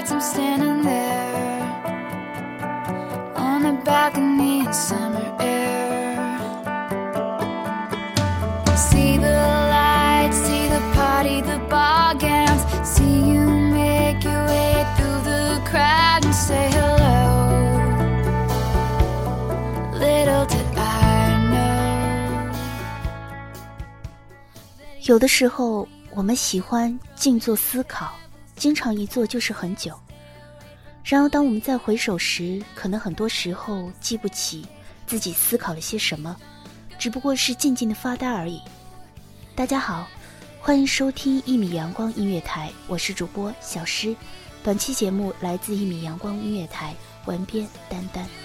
starts. I'm standing there on a balcony in summer air. See the lights, see the party, the ball gowns. See you make your way through the crowd and say hello. Little did I know. 有的时候，我们喜欢静坐思考， 经常一坐就是很久。然而，当我们再回首时，可能很多时候记不起自己思考了些什么，只不过是静静的发呆而已。大家好，欢迎收听一米阳光音乐台，我是主播小诗。本期节目来自一米阳光音乐台，文编丹丹。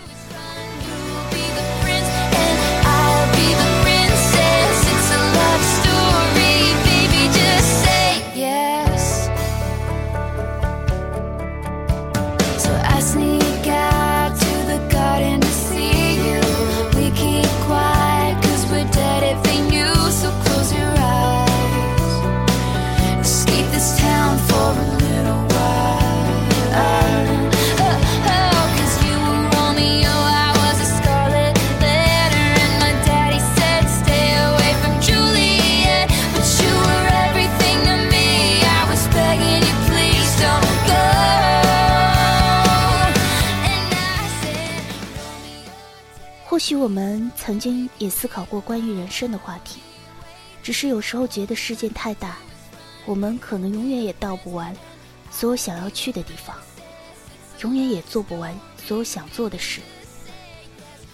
许我们曾经也思考过关于人生的话题，只是有时候觉得世界太大，我们可能永远也到不完所有想要去的地方，永远也做不完所有想做的事。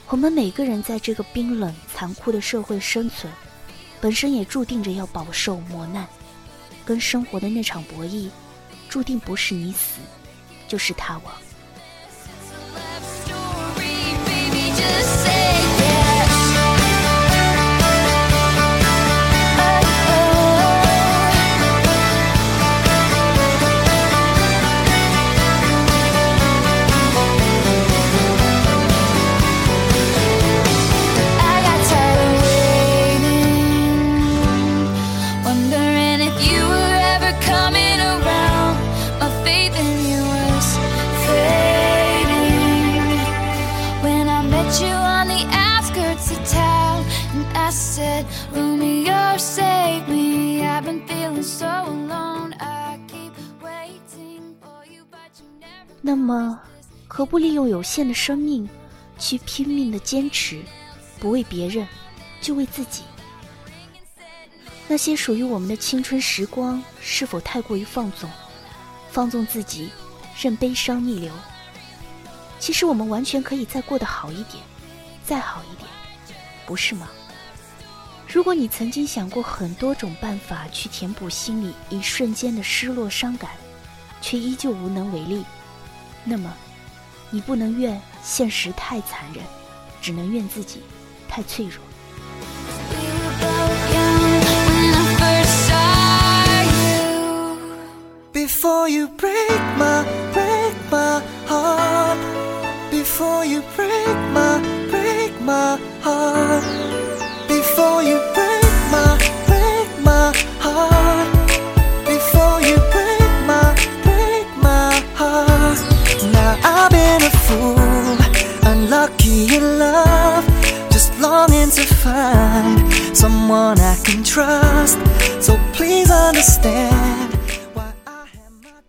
我们每个人在这个冰冷残酷的社会生存，本身也注定着要饱受磨难，跟生活的那场博弈，注定不是你死，就是他亡。那么，何不利用有限的生命，去拼命的坚持，不为别人，就为自己？那些属于我们的青春时光，是否太过于放纵？放纵自己，任悲伤逆流。其实我们完全可以再过得好一点，再好一点，不是吗？如果你曾经想过很多种办法去填补心里一瞬间的失落伤感，却依旧无能为力，那么，你不能怨现实太残忍，只能怨自己太脆弱。We were both young when I first saw you. Before you break my, break my heart. Before you break my, break my heart. Before you find someone I can trust. So please understand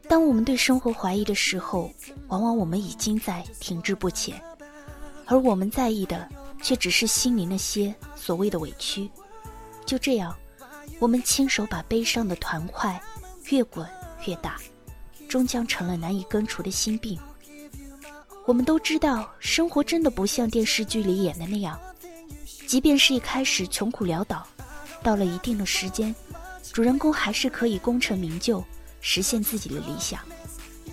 当我们对生活怀疑的时候，往往我们已经在停滞不前，而我们在意的却只是心里那些所谓的委屈。就这样，我们亲手把悲伤的团块越滚越大，终将成了难以根除的心病。我们都知道，生活真的不像电视剧里演的那样，即便是一开始穷苦潦倒，到了一定的时间，主人公还是可以功成名就，实现自己的理想。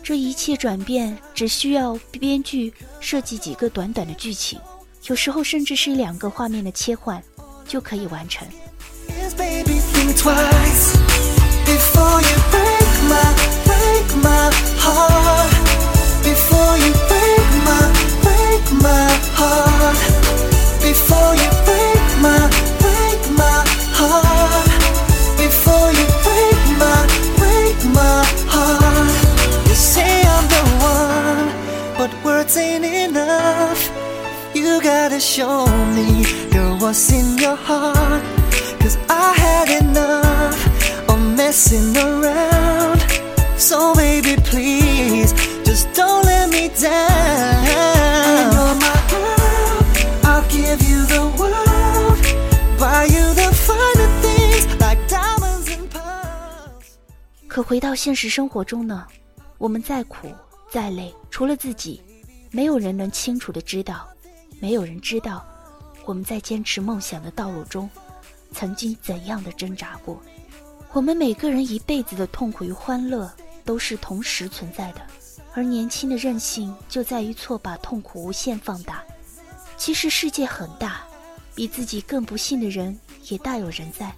这一切转变只需要编剧设计几个短短的剧情，有时候甚至是两个画面的切换，就可以完成。Yes, baby, think twice before you break my, break my heart. Before you gotta show me, girl, what's in your heart. Cause I had enough of messing around. So, baby, please, just don't let me down. You're my girl, I'll give you the world. Buy you the finer things like diamonds and pearls. 可回到现实生活中呢，我们再苦再累，除了自己，没有人能清楚的知道， 没有人知道我们在坚持梦想的道路中，曾经怎样的挣扎过。我们每个人一辈子的痛苦与欢乐都是同时存在的，而年轻的任性就在于错把痛苦无限放大。其实世界很大，比自己更不幸的人也大有人在，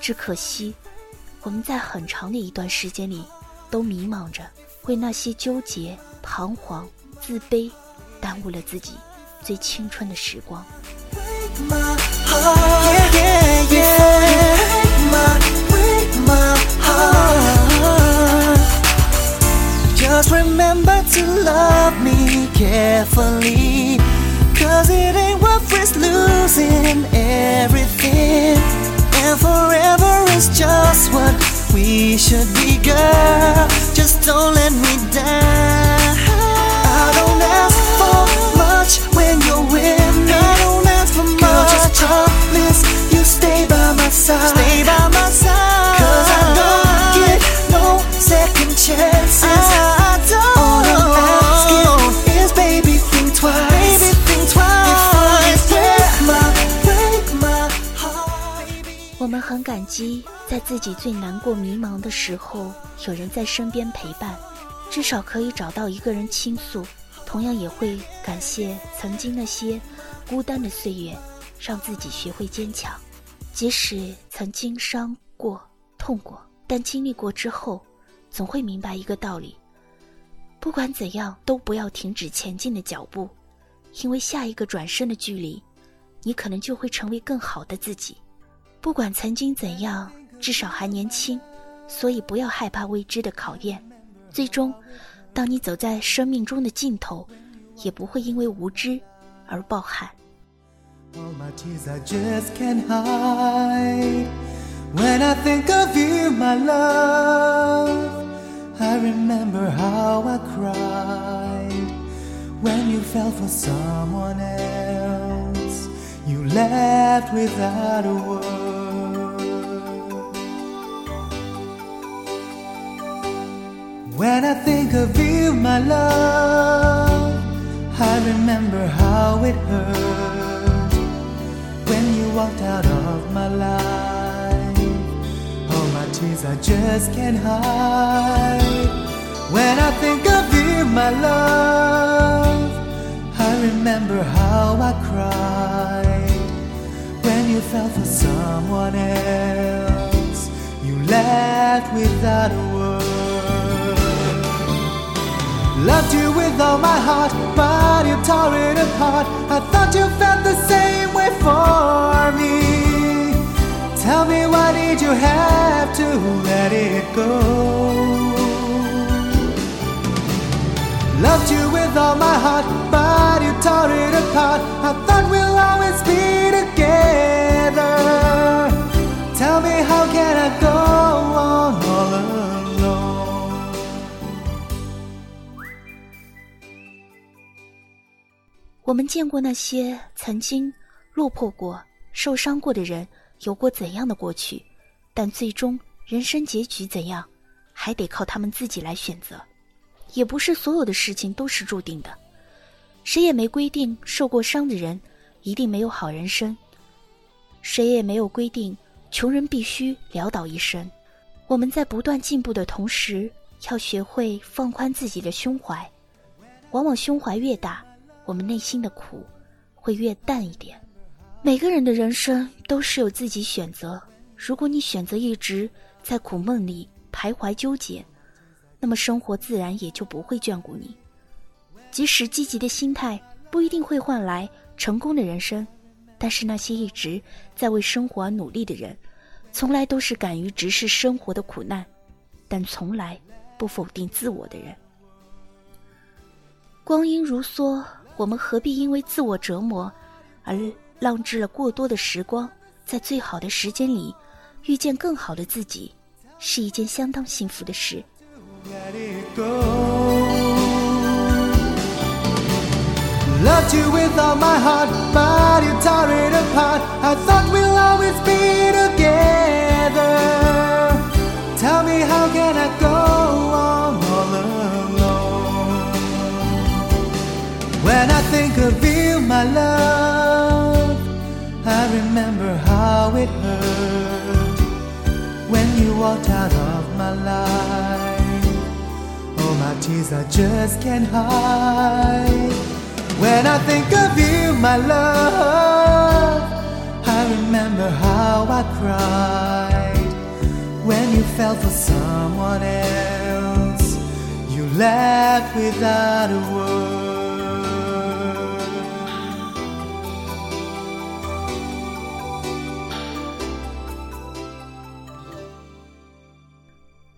只可惜我们在很长的一段时间里，都迷茫着，为那些纠结、彷徨、自卑，耽误了自己最青春的时光。 break my heart. Yeah, yeah, yeah. Break my, break my heart. Just remember to love me carefully. Cause it ain't worth risk losing everything. And forever is just what we should be, girl. Just don't let me down. so we're gonna go through it so second chances. I。我们很感激在自己最难过迷茫的时候，有人在身边陪伴，至少可以找到一个人倾诉，同样也会感谢曾经那些孤单的岁月，让自己学会坚强。即使曾经伤过、痛过，但经历过之后，总会明白一个道理：不管怎样，都不要停止前进的脚步，因为下一个转身的距离，你可能就会成为更好的自己。不管曾经怎样，至少还年轻，所以不要害怕未知的考验。最终，当你走在生命中的尽头，也不会因为无知而抱憾。All my tears I just can't hide. When I think of you, my love, I remember how I cried. When you fell for someone else, you left without a word. When I think of you, my love, I remember how it hurt walked out of my life. All my tears I just can't hide. When I think of you, my love, I remember how I cried. When you fell for someone else, you left without a word. Loved you with all my heart, but you tore it apart. I thought you felt the same for me. Tell me why did you have to let it go? Loved you with all my heart, but you tore it apart. I thought we'll always be together. Tell me how can I go on all alone? 我们见过那些曾经 落魄过、受伤过的人，有过怎样的过去，但最终人生结局怎样，还得靠他们自己来选择。也不是所有的事情都是注定的，谁也没规定受过伤的人一定没有好人生，谁也没有规定穷人必须潦倒一生。我们在不断进步的同时，要学会放宽自己的胸怀。往往胸怀越大，我们内心的苦会越淡一点。每个人的人生都是有自己选择，如果你选择一直在苦闷里徘徊纠结。那么生活自然也就不会眷顾你。即使积极的心态不一定会换来成功的人生，但是那些一直在为生活而努力的人，从来都是敢于直视生活的苦难，但从来不否定自我的人。光阴如梭，我们何必因为自我折磨而浪掷了过多的时光？在最好的时间里，遇见更好的自己，是一件相当幸福的事。Loved you with all my heart, but you tore it apart. I thought we'll always be together. Tell me how can I go on all alone? When I think of you, my love, I remember how it hurt when you walked out of my life. Oh, my tears I just can't hide. When I think of you, my love, I remember how I cried when you fell for someone else. You left without a word.